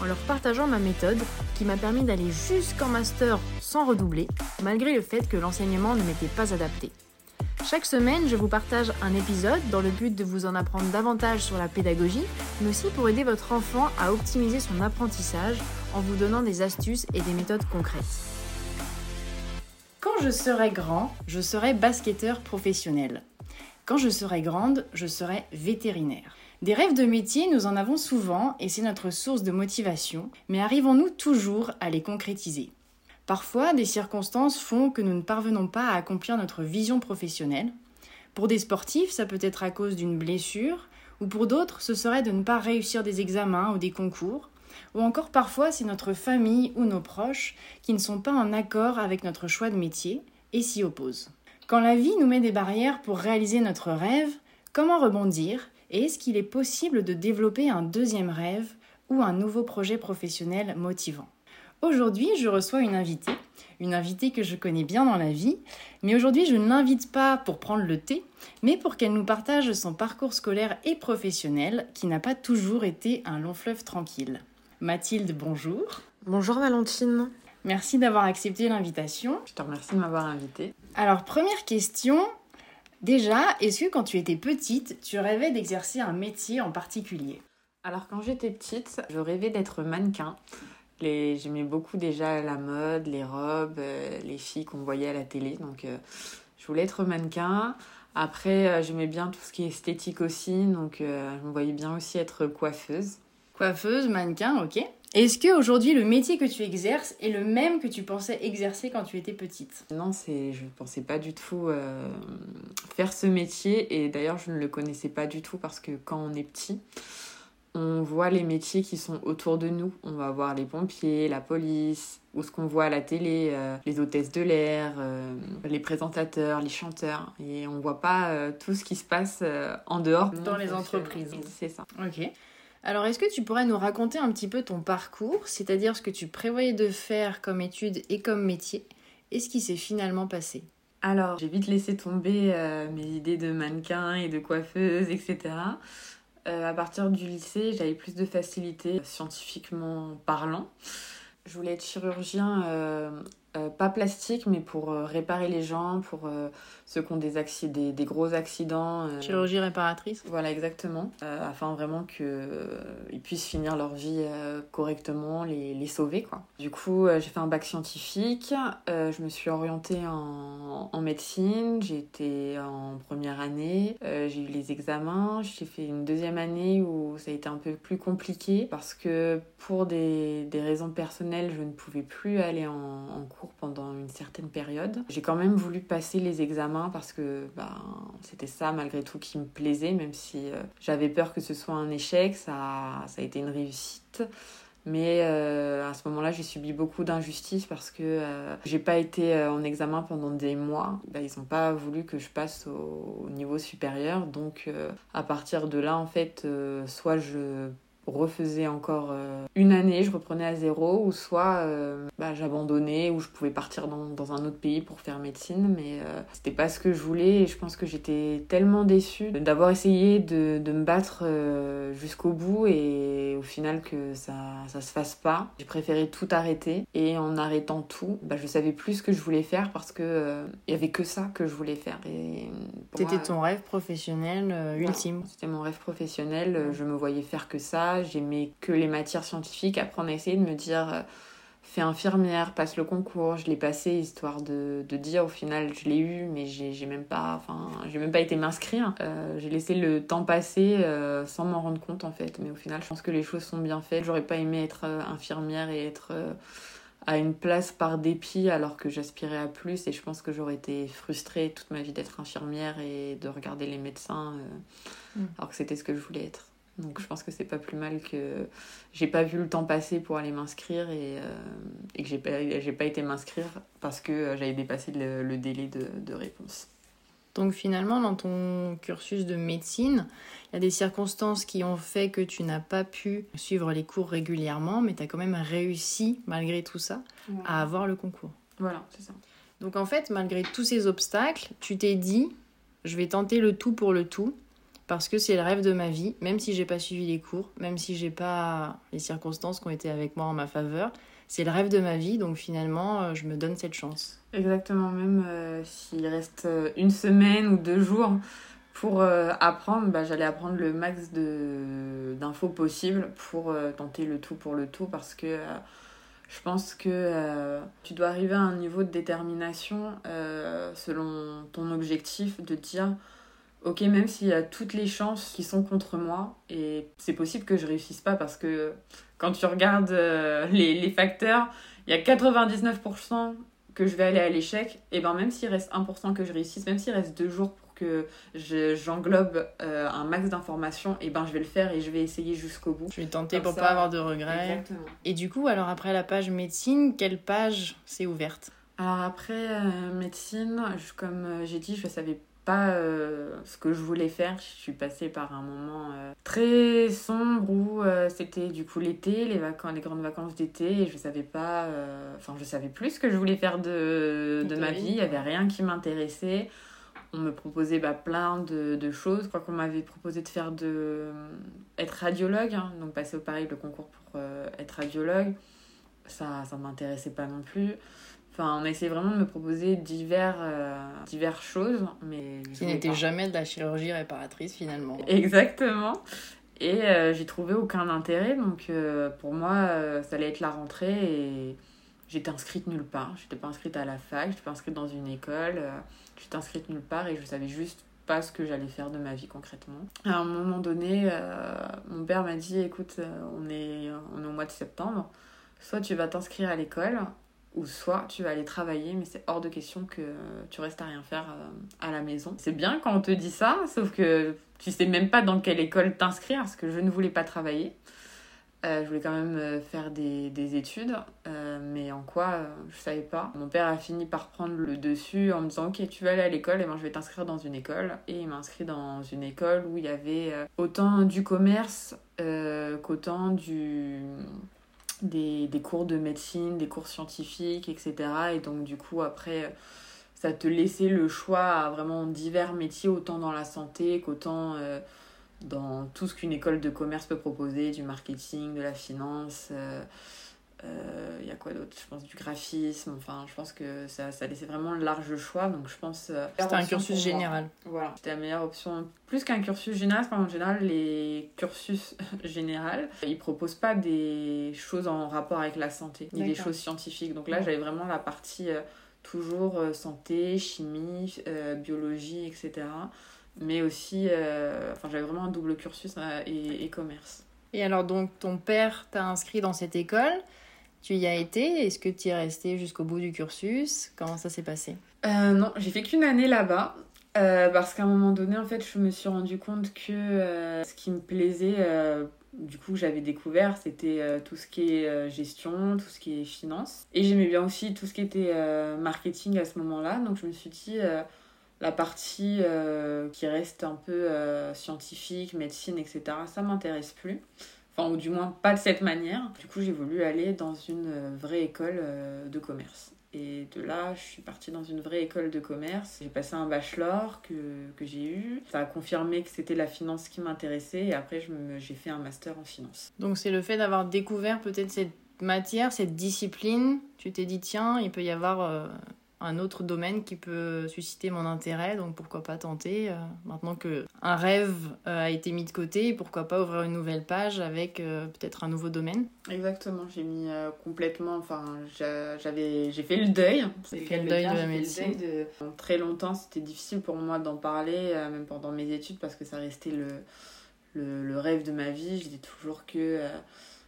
en leur partageant ma méthode qui m'a permis d'aller jusqu'en master sans redoubler, malgré le fait que l'enseignement ne m'était pas adapté. Chaque semaine, je vous partage un épisode dans le but de vous en apprendre davantage sur la pédagogie, mais aussi pour aider votre enfant à optimiser son apprentissage en vous donnant des astuces et des méthodes concrètes. Quand je serai grand, je serai basketteur professionnel. Quand je serai grande, je serai vétérinaire. Des rêves de métier, nous en avons souvent et c'est notre source de motivation, mais arrivons-nous toujours à les concrétiser? Parfois, des circonstances font que nous ne parvenons pas à accomplir notre vision professionnelle. Pour des sportifs, ça peut être à cause d'une blessure, ou pour d'autres, ce serait de ne pas réussir des examens ou des concours, ou encore parfois c'est notre famille ou nos proches qui ne sont pas en accord avec notre choix de métier et s'y opposent. Quand la vie nous met des barrières pour réaliser notre rêve, comment rebondir et est-ce qu'il est possible de développer un deuxième rêve ou un nouveau projet professionnel motivant? Aujourd'hui, je reçois une invitée, une invitée que je connais bien dans la vie, mais aujourd'hui je ne l'invite pas pour prendre le thé, mais pour qu'elle nous partage son parcours scolaire et professionnel qui n'a pas toujours été un long fleuve tranquille. Mathilde, bonjour. Bonjour Valentine. Merci d'avoir accepté l'invitation. Je te remercie de m'avoir invitée. Alors, première question. Déjà, est-ce que quand tu étais petite, tu rêvais d'exercer un métier en particulier? Alors, quand j'étais petite, je rêvais d'être mannequin. Les... J'aimais beaucoup déjà la mode, les robes, euh, les filles qu'on voyait à la télé. Donc, euh, je voulais être mannequin. Après, euh, j'aimais bien tout ce qui est esthétique aussi. Donc, je me voyais bien aussi être coiffeuse. Coiffeuse, mannequin, ok. Est-ce qu'aujourd'hui, le métier que tu exerces est le même que tu pensais exercer quand tu étais petite? Non, c'est, je ne pensais pas du tout euh, faire ce métier. Et d'ailleurs, je ne le connaissais pas du tout parce que quand on est petit, on voit les métiers qui sont autour de nous. On va voir les pompiers, la police, ou ce qu'on voit à la télé, euh, les hôtesses de l'air, euh, les présentateurs, les chanteurs. Et on voit pas tout ce qui se passe en dehors. Dans les entreprises. C'est ça. Ok. Alors, est-ce que tu pourrais nous raconter un petit peu ton parcours, c'est-à-dire ce que tu prévoyais de faire comme étude et comme métier, et ce qui s'est finalement passé? Alors, j'ai vite laissé tomber euh, mes idées de mannequin et de coiffeuse, etc. Euh, à partir du lycée, j'avais plus de facilité scientifiquement parlant. Je voulais être chirurgien euh, euh, pas plastique, mais pour euh, réparer les gens, pour euh, ceux qui ont des, des, des gros accidents. Chirurgie réparatrice Voilà, exactement. afin vraiment qu'ils puissent finir leur vie correctement, les, les, sauver, quoi. Du coup, j'ai fait un bac scientifique, je me suis orientée en, en médecine, été en première année, j'ai eu les examens, j'ai fait une deuxième année où ça a été un peu plus compliqué parce que pour des, des raisons personnelles, je ne pouvais plus aller en, en cours pendant une certaine période. J'ai quand même voulu passer les examens parce que ben, c'était ça malgré tout qui me plaisait, même si euh, j'avais peur que ce soit un échec, ça, ça a été une réussite. Mais euh, à ce moment-là, j'ai subi beaucoup d'injustices parce que euh, j'ai pas été en examen pendant des mois. Ben, ils n'ont pas voulu que je passe au niveau supérieur. Donc, à partir de là, en fait, soit je refaisais encore euh, une année, je reprenais à zéro, ou soit euh, bah, j'abandonnais, ou je pouvais partir dans, dans, un autre pays pour faire médecine, mais euh, c'était pas ce que je voulais, et je pense que j'étais tellement déçue d'avoir essayé de, de, me battre jusqu'au bout, et au final que ça, ça se fasse pas. J'ai préféré tout arrêter, et en arrêtant tout, bah, je savais plus ce que je voulais faire, parce que il y avait que ça que je voulais faire. C'était ton rêve professionnel ultime C'était mon rêve professionnel, je me voyais faire que ça, j'aimais que les matières scientifiques. Après, on a essayé de me dire euh, fais infirmière, passe le concours. Je l'ai passé histoire de, de, dire au final je l'ai eu, mais j'ai même pas, enfin, j'ai même pas été m'inscrire. Euh, j'ai laissé le temps passer euh, sans m'en rendre compte en fait. Mais au final, je pense que les choses sont bien faites. J'aurais pas aimé être infirmière et être à une place par dépit alors que j'aspirais à plus et je pense que j'aurais été frustrée toute ma vie d'être infirmière et de regarder les médecins mm. alors que c'était ce que je voulais être. Donc je pense que c'est pas plus mal que j'ai pas vu le temps passer pour aller m'inscrire et, euh, et que j'ai pas, j'ai pas été m'inscrire parce que j'avais dépassé le, le délai de, de réponse. Donc finalement, dans ton cursus de médecine, il y a des circonstances qui ont fait que tu n'as pas pu suivre les cours régulièrement, mais tu as quand même réussi, malgré tout ça, à avoir le concours. Voilà, c'est ça. Donc en fait, malgré tous ces obstacles, tu t'es dit, je vais tenter le tout pour le tout, parce que c'est le rêve de ma vie, même si j'ai pas suivi les cours, même si j'ai pas les circonstances qui ont été avec moi en ma faveur, c'est le rêve de ma vie, donc finalement, euh, je me donne cette chance. Exactement, même euh, s'il reste euh, une semaine ou deux jours pour apprendre, bah, j'allais apprendre le max d'infos possible pour tenter le tout pour le tout, parce que je pense que tu dois arriver à un niveau de détermination selon ton objectif, de dire ok, même s'il y a toutes les chances qui sont contre moi, et c'est possible que je réussisse pas parce que quand tu regardes euh, les, les, facteurs, il y a 99% que je vais aller à l'échec, et ben même s'il reste 1% que je réussisse, même s'il reste deux jours pour que j'englobe euh, un max d'informations, et ben je vais le faire et je vais essayer jusqu'au bout. Je vais tenter pour pas avoir de regrets. Exactement. Et du coup, alors après la page médecine, quelle page s'est ouverte? Alors après euh, médecine, comme j'ai dit, je savais pas euh, ce que je voulais faire. Je suis passée par un moment euh, très sombre où euh, c'était du coup l'été, les vacances, les grandes vacances d'été, et je savais pas, enfin je savais plus ce que je voulais faire de, de ma vie. Il y avait rien qui m'intéressait. On me proposait bah, plein de, de choses. Je crois qu'on m'avait proposé de faire de être radiologue, hein, donc passer au Paris le concours pour être radiologue. Ça, ça m'intéressait pas non plus. Enfin, on a essayé vraiment de me proposer divers, euh, diverses choses, mais... Qui n'était jamais de la chirurgie réparatrice, finalement. Exactement. Et euh, j'ai trouvé aucun intérêt, donc euh, pour moi, ça allait être la rentrée et j'étais inscrite nulle part. J'étais pas inscrite à la fac, j'étais pas inscrite dans une école, j'étais inscrite nulle part et je savais juste pas ce que j'allais faire de ma vie concrètement. À un moment donné, mon père m'a dit, écoute, on est, on est au mois de septembre, soit tu vas t'inscrire à l'école, ou soit tu vas aller travailler, mais c'est hors de question que tu restes à rien faire euh, à la maison. C'est bien quand on te dit ça, sauf que tu sais même pas dans quelle école t'inscrire, parce que je ne voulais pas travailler. Euh, je voulais quand même euh, faire des, des études, mais en quoi, je savais pas. Mon père a fini par prendre le dessus en me disant Ok, tu vas aller à l'école, et moi je vais t'inscrire dans une école. Et il m'a inscrit dans une école où il y avait autant du commerce qu'autant du des, cours de médecine, des cours scientifiques, etc. Et donc du coup après ça te laissait le choix à vraiment divers métiers, autant dans la santé qu'autant euh, dans tout ce qu'une école de commerce peut proposer, du marketing, de la finance. Euh, il euh, y a quoi d'autre? Je pense du graphisme. Enfin, je pense que ça, ça laissait vraiment le large choix. Donc, je pense. Euh, c'était un cursus général. Voilà. C'était la meilleure option. Plus qu'un cursus général, parce qu'en général, les cursus général, ils proposent pas des choses en rapport avec la santé, ni des choses scientifiques. Donc là, j'avais vraiment la partie euh, toujours santé, chimie, biologie, etc. Mais aussi, enfin, j'avais vraiment un double cursus et, et commerce. Et alors, donc, ton père t'a inscrit dans cette école. Tu y as été? Est-ce que tu y es resté jusqu'au bout du cursus? Comment ça s'est passé? Euh, Non, j'ai fait qu'une année là-bas. Euh, parce qu'à un moment donné, en fait, je me suis rendu compte que euh, ce qui me plaisait, du coup, j'avais découvert, c'était tout ce qui est gestion, tout ce qui est finance. Et j'aimais bien aussi tout ce qui était marketing à ce moment-là. Donc, je me suis dit, la partie qui reste un peu scientifique, médecine, etc., ça m'intéresse plus ou du moins pas de cette manière. Du coup, j'ai voulu aller dans une euh, vraie école euh, de commerce. Et de là, je suis partie dans une vraie école de commerce. J'ai passé un bachelor que, que j'ai eu. Ça a confirmé que c'était la finance qui m'intéressait. Et après, j'ai fait un master en finance. Donc, c'est le fait d'avoir découvert peut-être cette matière, cette discipline. Tu t'es dit, tiens, il peut y avoir euh, un autre domaine qui peut susciter mon intérêt, donc pourquoi pas tenter. Euh, maintenant que un rêve euh, a été mis de côté, pourquoi pas ouvrir une nouvelle page avec euh, peut-être un nouveau domaine. Exactement, j'ai mis complètement, enfin j'avais, j'ai fait le deuil. J'ai fait le deuil de la médecine. De... Très longtemps, c'était difficile pour moi d'en parler, même pendant mes études, parce que ça restait le, le, le rêve de ma vie. Je dis toujours que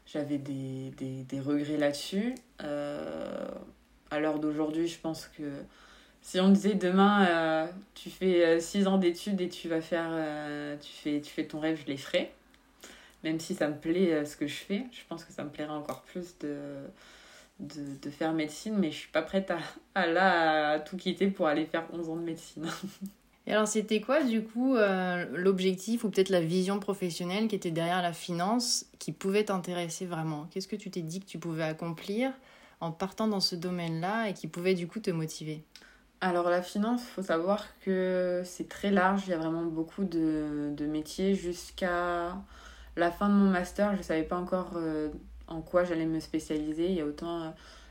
j'avais des, des, des regrets là-dessus à l'heure d'aujourd'hui, je pense que si on disait demain, euh, tu fais 6 euh, ans d'études et tu vas faire, euh, tu, fais, tu fais ton rêve, je les ferai. même si ça me plaît ce que je fais, je pense que ça me plairait encore plus de, de, faire médecine, mais je suis pas prête à, à là tout quitter pour aller faire 11 ans de médecine. Et alors, c'était quoi, du coup, l'objectif ou peut-être la vision professionnelle qui était derrière la finance qui pouvait t'intéresser vraiment? Qu'est-ce que tu t'es dit que tu pouvais accomplir en partant dans ce domaine-là et qui pouvait, du coup, te motiver alors la finance, il faut savoir que c'est très large, il y a vraiment beaucoup de, métiers. Jusqu'à la fin de mon master, je ne savais pas encore euh, en quoi j'allais me spécialiser. Il y a autant euh,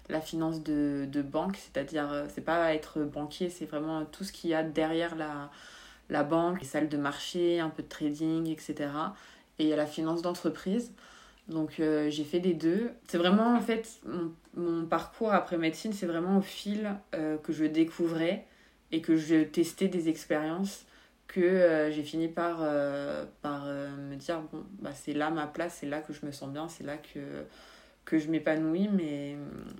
la finance de, de banque, c'est-à-dire euh, c'est pas être banquier, c'est vraiment tout ce qu'il y a derrière la, la banque, les salles de marché, un peu de trading, etc. Et il y a la finance d'entreprise. Donc euh, j'ai fait des deux. C'est vraiment en fait mon, mon, parcours après médecine, c'est vraiment au fil euh, que je découvrais et que je testais des expériences que j'ai fini par, par me dire bon bah c'est là ma place, c'est là que je me sens bien, c'est là que que je m'épanouis, mais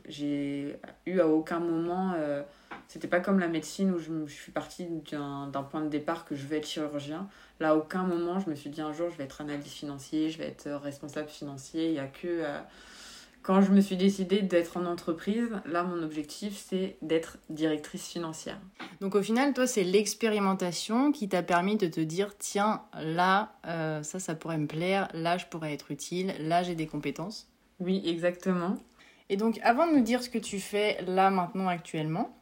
j'ai eu à aucun moment. Euh, c'était pas comme la médecine où je, je suis partie d'un point de départ que je vais être chirurgien. Là, à aucun moment, je me suis dit un jour, je vais être analyste financier, je vais être responsable financier. Il y a que. Euh, quand je me suis décidée d'être en entreprise, là, mon objectif, c'est d'être directrice financière. Donc, au final, toi, c'est l'expérimentation qui t'a permis de te dire tiens, là, euh, ça, ça pourrait me plaire, là, je pourrais être utile, là, j'ai des compétences. Oui, exactement. Et donc, avant de nous dire ce que tu fais là, maintenant, actuellement,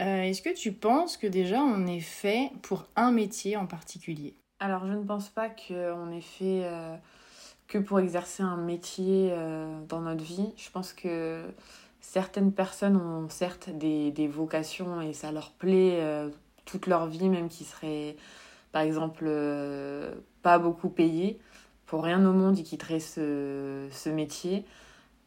euh, est-ce que tu penses que déjà on est fait pour un métier en particulier? Alors, je ne pense pas qu'on est fait euh, que pour exercer un métier euh, dans notre vie. Je pense que certaines personnes ont certes des, vocations et ça leur plaît toute leur vie, même qui seraient, par exemple, pas beaucoup payées pour rien au monde, ils quitteraient ce métier.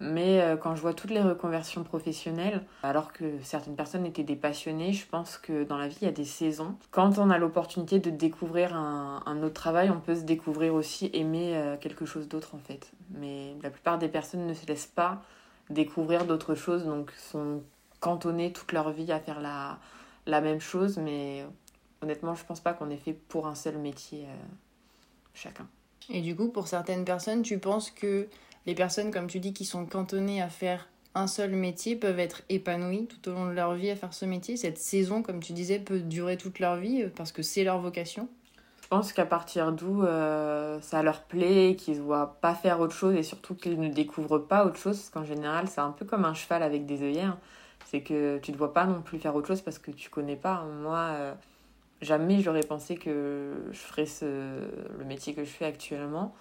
Mais euh, quand je vois toutes les reconversions professionnelles, alors que certaines personnes étaient des passionnés, je pense que dans la vie, il y a des saisons. Quand on a l'opportunité de découvrir un, autre travail, on peut se découvrir aussi aimer euh, quelque chose d'autre en fait. Mais la plupart des personnes ne se laissent pas découvrir d'autres choses, donc sont cantonnées toute leur vie à faire la, même chose. Mais honnêtement, je pense pas qu'on est fait pour un seul métier euh, chacun. Et du coup, pour certaines personnes, tu penses que les personnes, comme tu dis, qui sont cantonnées à faire un seul métier peuvent être épanouies tout au long de leur vie à faire ce métier Cette saison, comme tu disais, peut durer toute leur vie euh, parce que c'est leur vocation Je pense qu'à partir d'où euh, ça leur plaît, qu'ils ne voient pas faire autre chose et surtout qu'ils ne découvrent pas autre chose, parce qu'en général, c'est un peu comme un cheval avec des œillères. C'est que tu ne vois pas non plus faire autre chose parce que tu connais pas. Moi, euh, jamais j'aurais pensé que je ferais ce, le métier que je fais actuellement.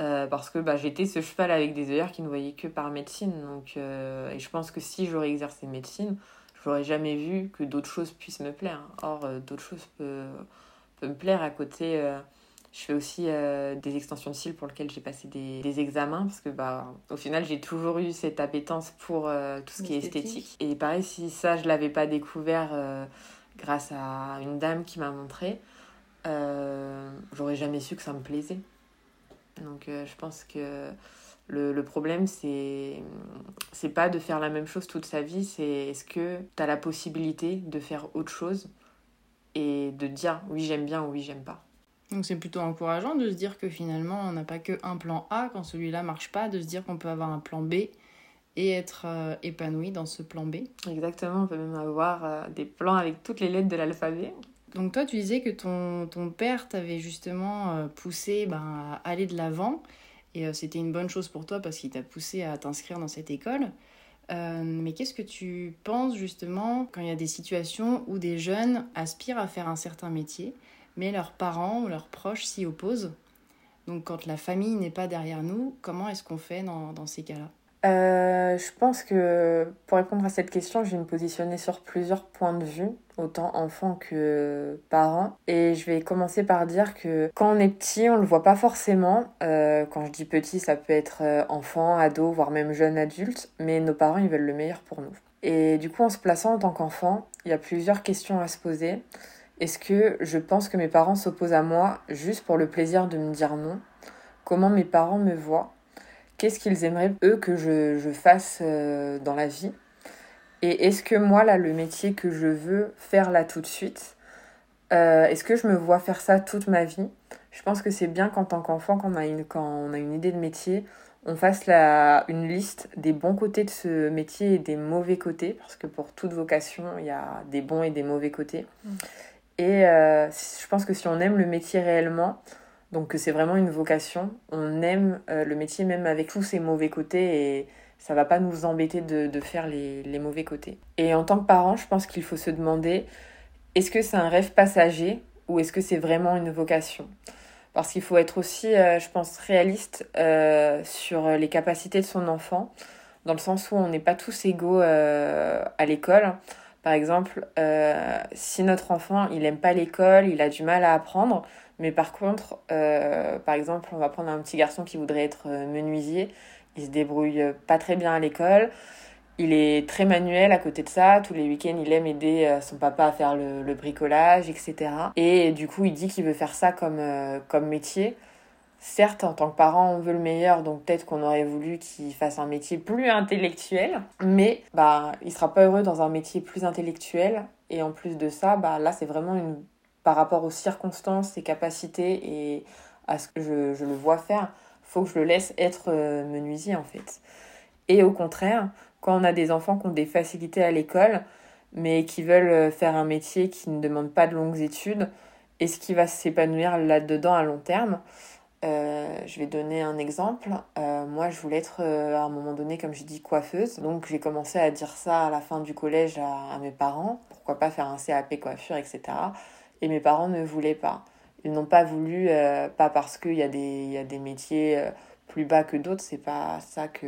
Euh, parce que bah, j'étais ce cheval avec des œillères qui ne voyaient que par médecine. Donc, euh, et je pense que si j'aurais exercé médecine, je n'aurais jamais vu que d'autres choses puissent me plaire. Or, euh, d'autres choses peuvent, peuvent, me plaire. À côté, je fais aussi des extensions de cils pour lesquelles j'ai passé des, des, examens. Parce que, bah, au final, j'ai toujours eu cette appétence pour tout ce qui est esthétique. Et pareil, si ça, je ne l'avais pas découvert grâce à une dame qui m'a montré, j'aurais jamais su que ça me plaisait. Donc euh, je pense que le, le problème, c'est c'est pas de faire la même chose toute sa vie, c'est est-ce que tu as la possibilité de faire autre chose et de dire oui j'aime bien ou oui j'aime pas. Donc c'est plutôt encourageant de se dire que finalement on n'a pas que un plan A quand celui-là marche pas, de se dire qu'on peut avoir un plan B et être euh, épanoui dans ce plan B. Exactement, on peut même avoir euh, des plans avec toutes les lettres de l'alphabet. Donc toi, tu disais que ton, père t'avait justement euh, poussé ben, à aller de l'avant, et c'était une bonne chose pour toi parce qu'il t'a poussé à t'inscrire dans cette école. mais qu'est-ce que tu penses justement quand il y a des situations où des jeunes aspirent à faire un certain métier, mais leurs parents ou leurs proches s'y opposent? Donc quand la famille n'est pas derrière nous, comment est-ce qu'on fait dans, dans ces cas-là? Euh, je pense que pour répondre à cette question, je vais me positionner sur plusieurs points de vue, autant enfant que parent. Et je vais commencer par dire que quand on est petit, on le voit pas forcément. Euh, quand je dis petit, ça peut être euh, enfant, ado, voire même jeune adulte, mais nos parents, ils veulent le meilleur pour nous. Et du coup, en se plaçant en tant qu'enfant, il y a plusieurs questions à se poser. Est-ce que je pense que mes parents s'opposent à moi juste pour le plaisir de me dire non? Comment mes parents me voient? Qu'est-ce qu'ils aimeraient, eux, que je, je fasse euh, dans la vie? Et est-ce que moi, là, le métier que je veux faire là tout de suite, euh, est-ce que je me vois faire ça toute ma vie? Je pense que c'est bien qu'en tant qu'enfant, quand, on a une, quand on a une idée de métier, on fasse la, une liste des bons côtés de ce métier et des mauvais côtés, parce que pour toute vocation, il y a des bons et des mauvais côtés. Mm. Et euh, je pense que si on aime le métier réellement, donc c'est vraiment une vocation, on aime euh, le métier même avec tous ses mauvais côtés et ça va pas nous embêter de, de faire les, les, mauvais côtés. Et en tant que parent, je pense qu'il faut se demander, est-ce que c'est un rêve passager ou est-ce que c'est vraiment une vocation? Parce qu'il faut être aussi, euh, je pense, réaliste euh, sur les capacités de son enfant, dans le sens où on n'est pas tous égaux à l'école. Par exemple, si notre enfant, il n'aime pas l'école, il a du mal à apprendre, mais par contre, par exemple, on va prendre un petit garçon qui voudrait être menuisier, il se débrouille pas très bien à l'école, il est très manuel à côté de ça. Tous les week-ends, il aime aider euh, son papa à faire le, bricolage, etc. Et du coup, il dit qu'il veut faire ça comme, euh, comme métier. Certes, en tant que parent, on veut le meilleur, donc peut-être qu'on aurait voulu qu'il fasse un métier plus intellectuel, mais bah, il sera pas heureux dans un métier plus intellectuel. Et en plus de ça, bah, là, c'est vraiment une... par rapport aux circonstances, ses capacités et à ce que je, je le vois faire, faut que je le laisse être euh, menuisier en fait. Et au contraire, quand on a des enfants qui ont des facilités à l'école, mais qui veulent euh, faire un métier qui ne demande pas de longues études, est-ce qu'il va s'épanouir là-dedans à long terme? Euh, je vais donner un exemple. Moi, je voulais être à un moment donné, comme j'ai dit, coiffeuse. Donc, j'ai commencé à dire ça à la fin du collège à, mes parents. Pourquoi pas faire un CAP coiffure, etc. Et mes parents ne voulaient pas. Ils n'ont pas voulu, pas parce qu'il y, a des, y a des métiers plus bas que d'autres, c'est pas ça que,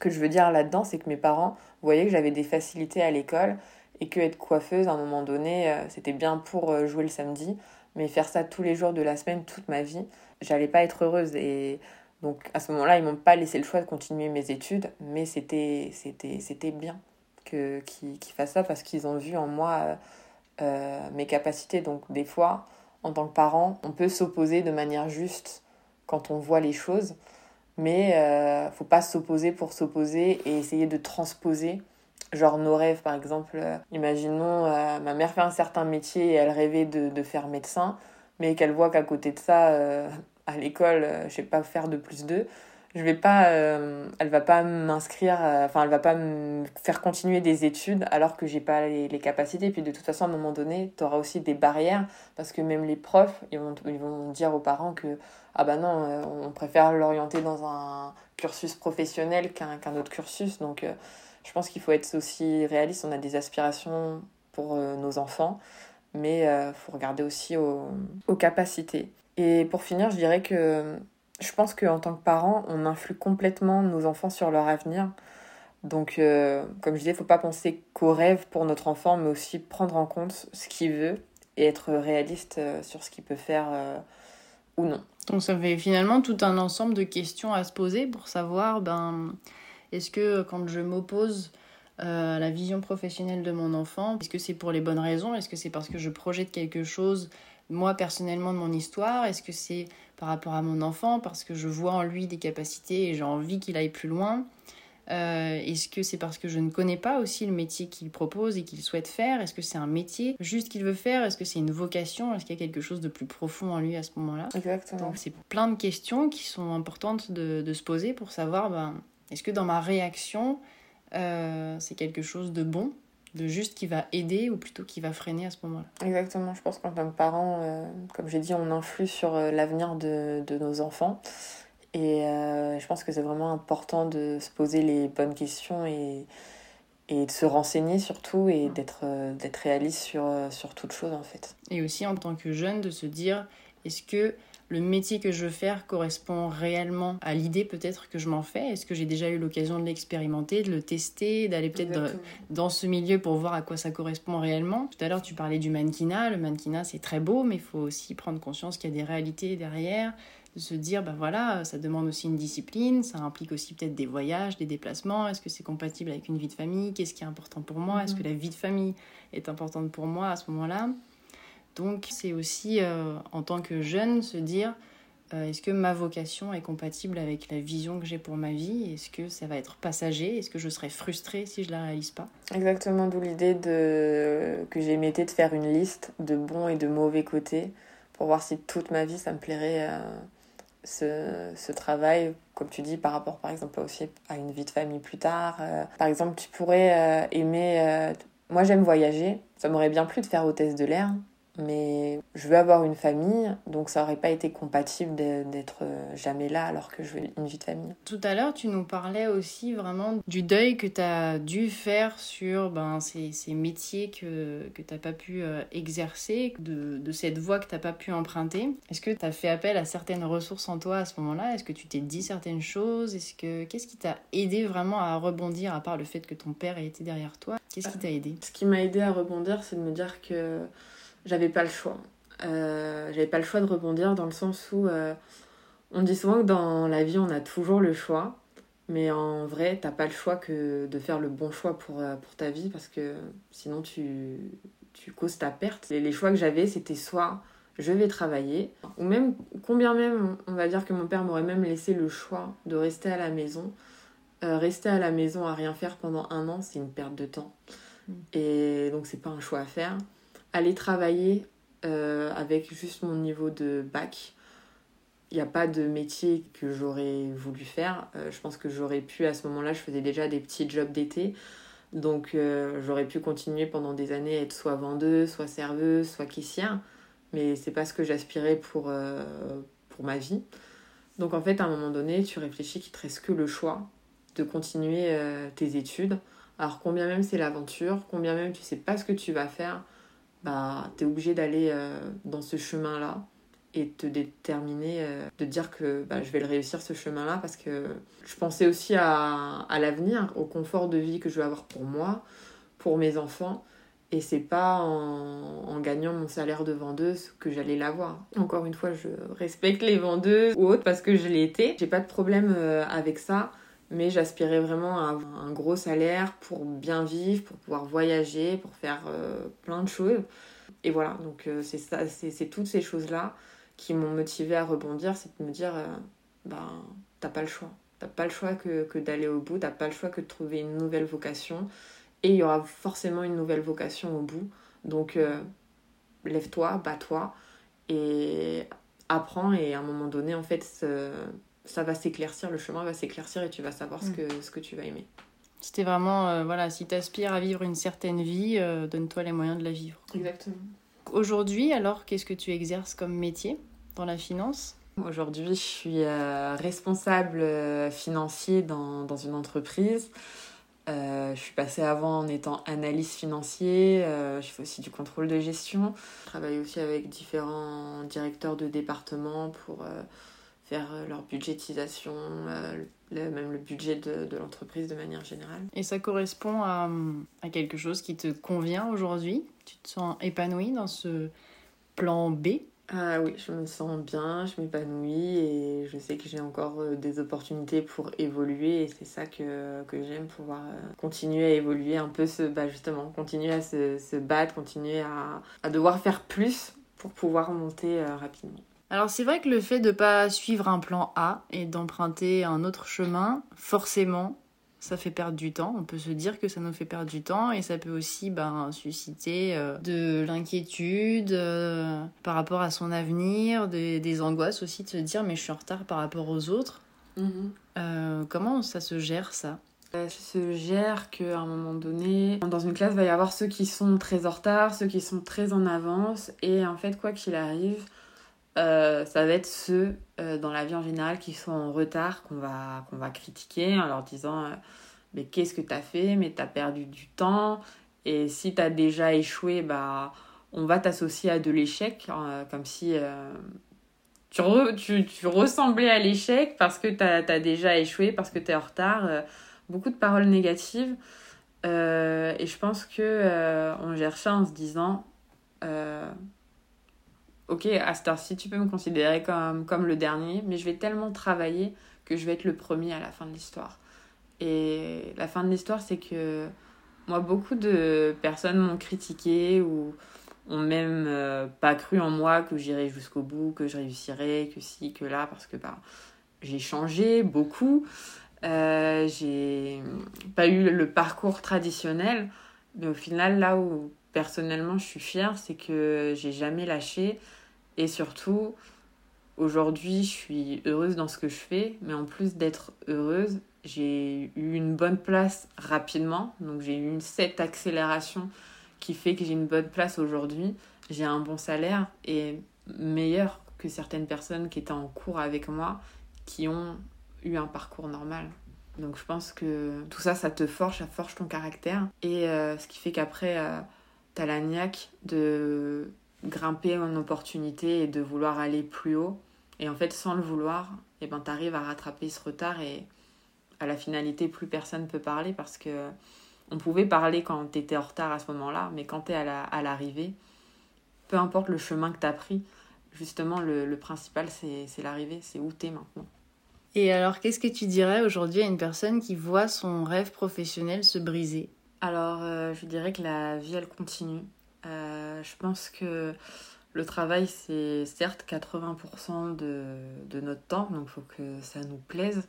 que je veux dire là-dedans, c'est que mes parents voyaient que j'avais des facilités à l'école et que être coiffeuse à un moment donné, euh, c'était bien pour euh, jouer le samedi, mais faire ça tous les jours de la semaine, toute ma vie, j'allais pas être heureuse. Et donc à ce moment-là, ils m'ont pas laissé le choix de continuer mes études, mais c'était bien qu'ils fassent ça parce qu'ils ont vu en moi euh, mes capacités. Donc des fois, en tant que parent, on peut s'opposer de manière juste quand on voit les choses. Mais euh, faut pas s'opposer pour s'opposer et essayer de transposer. Genre nos rêves par exemple euh, imaginons euh, ma mère fait un certain métier et elle rêvait de, de faire médecin mais qu'elle voit qu'à côté de ça à l'école je sais pas faire de plus d'eux je vais pas elle va pas m'inscrire enfin elle va pas me faire continuer des études alors que j'ai pas les, capacités puis de toute façon à un moment donné tu auras aussi des barrières parce que même les profs ils vont, ils vont dire aux parents que ah bah non, euh, on préfère l'orienter dans un cursus professionnel qu'un autre cursus. Donc euh, je pense qu'il faut être aussi réaliste. On a des aspirations pour euh, nos enfants, mais il faut regarder aussi aux, aux, capacités. Et pour finir, je dirais que je pense qu'en tant que parent, on influe complètement nos enfants sur leur avenir. Donc, comme je disais, il ne faut pas penser qu'au rêve pour notre enfant, mais aussi prendre en compte ce qu'il veut et être réaliste sur ce qu'il peut faire ou non. Donc ça fait finalement tout un ensemble de questions à se poser pour savoir, ben, est-ce que quand je m'oppose euh, à la vision professionnelle de mon enfant, est-ce que c'est pour les bonnes raisons? Est-ce que c'est parce que je projette quelque chose, moi personnellement, de mon histoire? Est-ce que c'est par rapport à mon enfant, parce que je vois en lui des capacités et j'ai envie qu'il aille plus loin. Euh, Est-ce que c'est parce que je ne connais pas aussi le métier qu'il propose et qu'il souhaite faire? Est-ce que c'est un métier juste qu'il veut faire? Est-ce que c'est une vocation? Est-ce qu'il y a quelque chose de plus profond en lui à ce moment-là? Exactement. Donc c'est plein de questions qui sont importantes de, de se poser pour savoir, ben, est-ce que dans ma réaction, euh, c'est quelque chose de bon? De juste qui va aider ou plutôt qui va freiner à ce moment-là. Exactement, je pense qu'en tant que parent, euh, comme j'ai dit, on influe sur l'avenir de, de, nos enfants. Et euh, je pense que c'est vraiment important de se poser les bonnes questions et, et de se renseigner surtout et d'être euh, d'être réaliste sur, euh, sur toute chose en fait. Et aussi en tant que jeune de se dire est-ce que le métier que je veux faire correspond réellement à l'idée peut-être que je m'en fais? Est-ce que j'ai déjà eu l'occasion de l'expérimenter, de le tester, d'aller peut-être dans ce milieu pour voir à quoi ça correspond réellement? Tout à l'heure tu parlais du mannequinat, le mannequinat c'est très beau mais il faut aussi prendre conscience qu'il y a des réalités derrière, de se dire, ben voilà, ça demande aussi une discipline, ça implique aussi peut-être des voyages, des déplacements, est-ce que c'est compatible avec une vie de famille, qu'est-ce qui est important pour moi, est-ce que mhm. la vie de famille est importante pour moi à ce moment-là? Donc c'est aussi, euh, en tant que jeune, se dire, euh, est-ce que ma vocation est compatible avec la vision que j'ai pour ma vie? Est-ce que ça va être passager? Est-ce que je serai frustrée si je la réalise pas? Exactement, d'où l'idée de... que j'ai de faire une liste de bons et de mauvais côtés pour voir si toute ma vie ça me plairait ce, ce, travail, comme tu dis, par rapport par exemple aussi à une vie de famille plus tard. par exemple, tu pourrais aimer. moi j'aime voyager, ça m'aurait bien plu de faire hôtesse de l'air, mais je veux avoir une famille, donc ça aurait pas été compatible d'être jamais là alors que je veux une vie de famille. Tout à l'heure, tu nous parlais aussi vraiment du deuil que tu as dû faire sur ben, ces, ces métiers que, que tu n'as pas pu euh, exercer, de, de, cette voie que tu n'as pas pu emprunter. Est-ce que tu as fait appel à certaines ressources en toi à ce moment-là? Est-ce que tu t'es dit certaines choses? Est-ce que Qu'est-ce qui t'a aidé vraiment à rebondir, à part le fait que ton père ait été derrière toi? Qu'est-ce qui t'a aidé? Ce qui m'a aidé à rebondir, c'est de me dire que j'avais pas le choix. Euh, j'avais pas le choix de rebondir dans le sens où euh, on dit souvent que dans la vie on a toujours le choix, mais en vrai t'as pas le choix que de faire le bon choix pour, euh, pour ta vie parce que sinon tu, tu causes ta perte. Et les choix que j'avais c'était soit je vais travailler, ou même combien même on va dire que mon père m'aurait même laissé le choix de rester à la maison. rester à la maison à rien faire pendant un an c'est une perte de temps. Mm. Et donc c'est pas un choix à faire aller travailler euh, avec juste mon niveau de bac. Il n'y a pas de métier que j'aurais voulu faire. Euh, je pense que j'aurais pu, à ce moment-là, je faisais déjà des petits jobs d'été. Donc euh, j'aurais pu continuer pendant des années à être soit vendeuse, soit serveuse, soit caissière. Mais c'est pas ce que j'aspirais pour, pour ma vie. Donc en fait, à un moment donné, tu réfléchis qu'il te reste que le choix de continuer tes études. Alors combien même c'est l'aventure, combien même tu sais pas ce que tu vas faire, bah, tu es obligé d'aller euh, dans ce chemin-là et te déterminer, euh, de dire que bah, je vais le réussir ce chemin-là parce que je pensais aussi à, à l'avenir, au confort de vie que je vais avoir pour moi, pour mes enfants. Et c'est pas en, en, gagnant mon salaire de vendeuse que j'allais l'avoir. Encore une fois, je respecte les vendeuses ou autres parce que je l'ai été. J'ai pas de problème euh, avec ça mais j'aspirais vraiment à avoir un gros salaire pour bien vivre, pour pouvoir voyager, pour faire euh, plein de choses. Et voilà, donc euh, c'est ça, c'est toutes ces choses-là qui m'ont motivé à rebondir, c'est de me dire, euh, ben, t'as pas le choix. T'as pas le choix que, que d'aller au bout, t'as pas le choix que de trouver une nouvelle vocation. Et il y aura forcément une nouvelle vocation au bout. Donc lève-toi, bats-toi et apprends. Et à un moment donné, en fait, ça va s'éclaircir, le chemin va s'éclaircir et tu vas savoir ce, mm. que, ce que tu vas aimer. C'était vraiment, euh, voilà, si tu aspires à vivre une certaine vie, euh, donne-toi les moyens de la vivre. Exactement. Aujourd'hui, alors, qu'est-ce que tu exerces comme métier dans la finance? Aujourd'hui, je suis euh, responsable financier dans, dans, une entreprise. je suis passée avant en étant analyste financier. je fais aussi du contrôle de gestion. Je travaille aussi avec différents directeurs de département pour faire euh, leur budgétisation, euh, même le budget de, de l'entreprise de manière générale. Et ça correspond à, à quelque chose qui te convient aujourd'hui? Tu te sens épanoui dans ce plan B? Ah oui, je me sens bien, je m'épanouis et je sais que j'ai encore euh, des opportunités pour évoluer et c'est ça que, que j'aime, pouvoir continuer à évoluer un peu, bah justement, continuer à se, se battre, continuer à, à, devoir faire plus pour pouvoir monter rapidement. Alors c'est vrai que le fait de ne pas suivre un plan A et d'emprunter un autre chemin, forcément, ça fait perdre du temps. On peut se dire que ça nous fait perdre du temps et ça peut aussi ben, susciter euh, de l'inquiétude euh, par rapport à son avenir, des, angoisses aussi de se dire mais je suis en retard par rapport aux autres. Mhm. Euh, comment ça se gère ça? Ça se gère qu'à un moment donné, dans une classe, il va y avoir ceux qui sont très en retard, ceux qui sont très en avance, et en fait, quoi qu'il arrive, euh, ça va être ceux euh, dans la vie en général qui sont en retard qu'on va, va critiquer en leur disant euh, Mais qu'est-ce que tu as fait? Mais tu as perdu du temps. Et si tu as déjà échoué, bah, on va t'associer à de l'échec, comme si tu, tu, tu, ressemblais à l'échec parce que tu as, déjà échoué, parce que tu es en retard. beaucoup de paroles négatives. et je pense que on gère ça en se disant ok, à cette heure-ci, tu peux me considérer comme, comme le dernier, mais je vais tellement travailler que je vais être le premier à la fin de l'histoire. Et la fin de l'histoire, c'est que moi, beaucoup de personnes m'ont critiqué ou ont même euh, pas cru en moi que j'irais jusqu'au bout, que je réussirais, que si, que là, parce que bah, j'ai changé beaucoup. Euh, j'ai pas eu le parcours traditionnel, mais au final, là où personnellement je suis fière, c'est que j'ai jamais lâché Et surtout, aujourd'hui, je suis heureuse dans ce que je fais, mais en plus d'être heureuse, j'ai eu une bonne place rapidement. Donc j'ai eu cette accélération qui fait que j'ai une bonne place aujourd'hui. J'ai un bon salaire et meilleur que certaines personnes qui étaient en cours avec moi qui ont eu un parcours normal. Donc je pense que tout ça, ça te forge, ça forge ton caractère. Et euh, ce qui fait qu'après, euh, t'as la niaque de grimper en opportunité et de vouloir aller plus haut. Et en fait, sans le vouloir, et eh ben, t'arrives à rattraper ce retard et à la finalité, plus personne peut parler parce que on pouvait parler quand t'étais en retard à ce moment-là, mais quand t'es à l'arrivée, peu importe le chemin que t'as pris, justement, le, le principal, c'est l'arrivée, c'est où t'es maintenant. Et alors, qu'est-ce que tu dirais aujourd'hui à une personne qui voit son rêve professionnel se briser? Alors, euh, je dirais que la vie, elle continue. Euh, je pense que le travail, c'est certes 80% de, notre temps, donc il faut que ça nous plaise.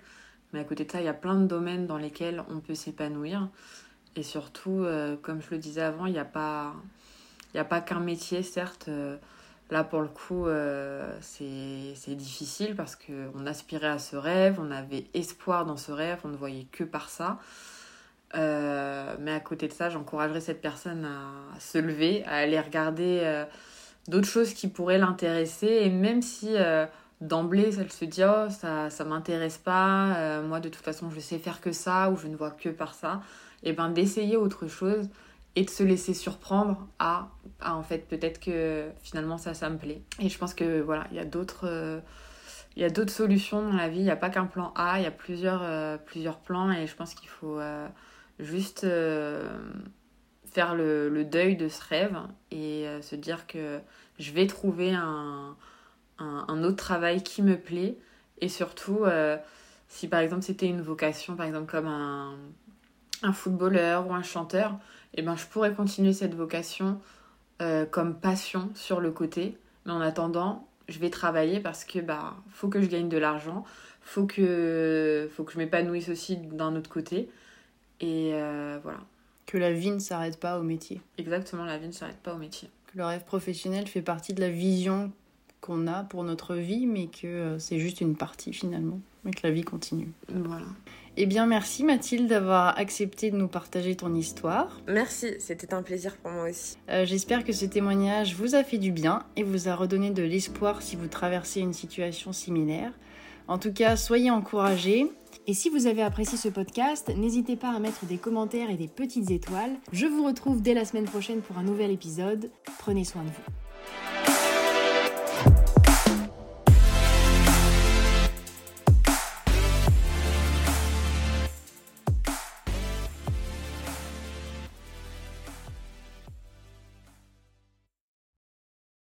Mais à côté de ça, il y a plein de domaines dans lesquels on peut s'épanouir. Et surtout, euh, comme je le disais avant, il n'y a pas, qu'un métier, certes. Là, pour le coup, euh, c'est difficile parce qu'on aspirait à ce rêve, on avait espoir dans ce rêve, on ne voyait que par ça. Euh, mais à côté de ça, j'encouragerais cette personne à se lever, à aller regarder euh, d'autres choses qui pourraient l'intéresser. Et même si d'emblée, elle se dit Oh, ça ne m'intéresse pas, moi de toute façon, je sais faire que ça, ou je ne vois que par ça, et ben d'essayer autre chose et de se laisser surprendre à, en fait peut-être que finalement ça ça me plaît. Et je pense que voilà il y a d'autres euh, il y a d'autres solutions dans la vie. Il n'y a pas qu'un plan A il y a plusieurs euh, plusieurs plans. Et je pense qu'il faut euh, juste faire le, deuil de ce rêve et se dire que je vais trouver un, autre travail qui me plaît et surtout si par exemple c'était une vocation par exemple comme un, footballeur ou un chanteur eh ben, je pourrais continuer cette vocation euh, comme passion sur le côté. Mais en attendant, je vais travailler parce que bah faut que je gagne de l'argent, faut faut que je m'épanouisse aussi d'un autre côté. Et euh, voilà. Que la vie ne s'arrête pas au métier. Exactement, la vie ne s'arrête pas au métier. Que le rêve professionnel fait partie de la vision qu'on a pour notre vie, mais que euh, c'est juste une partie finalement, mais que la vie continue. Voilà. Eh bien, merci Mathilde d'avoir accepté de nous partager ton histoire. Merci, c'était un plaisir pour moi aussi. Euh, j'espère que ce témoignage vous a fait du bien et vous a redonné de l'espoir si vous traversez une situation similaire. En tout cas, soyez encouragés. Et si vous avez apprécié ce podcast, n'hésitez pas à mettre des commentaires et des petites étoiles. Je vous retrouve dès la semaine prochaine pour un nouvel épisode. Prenez soin de vous.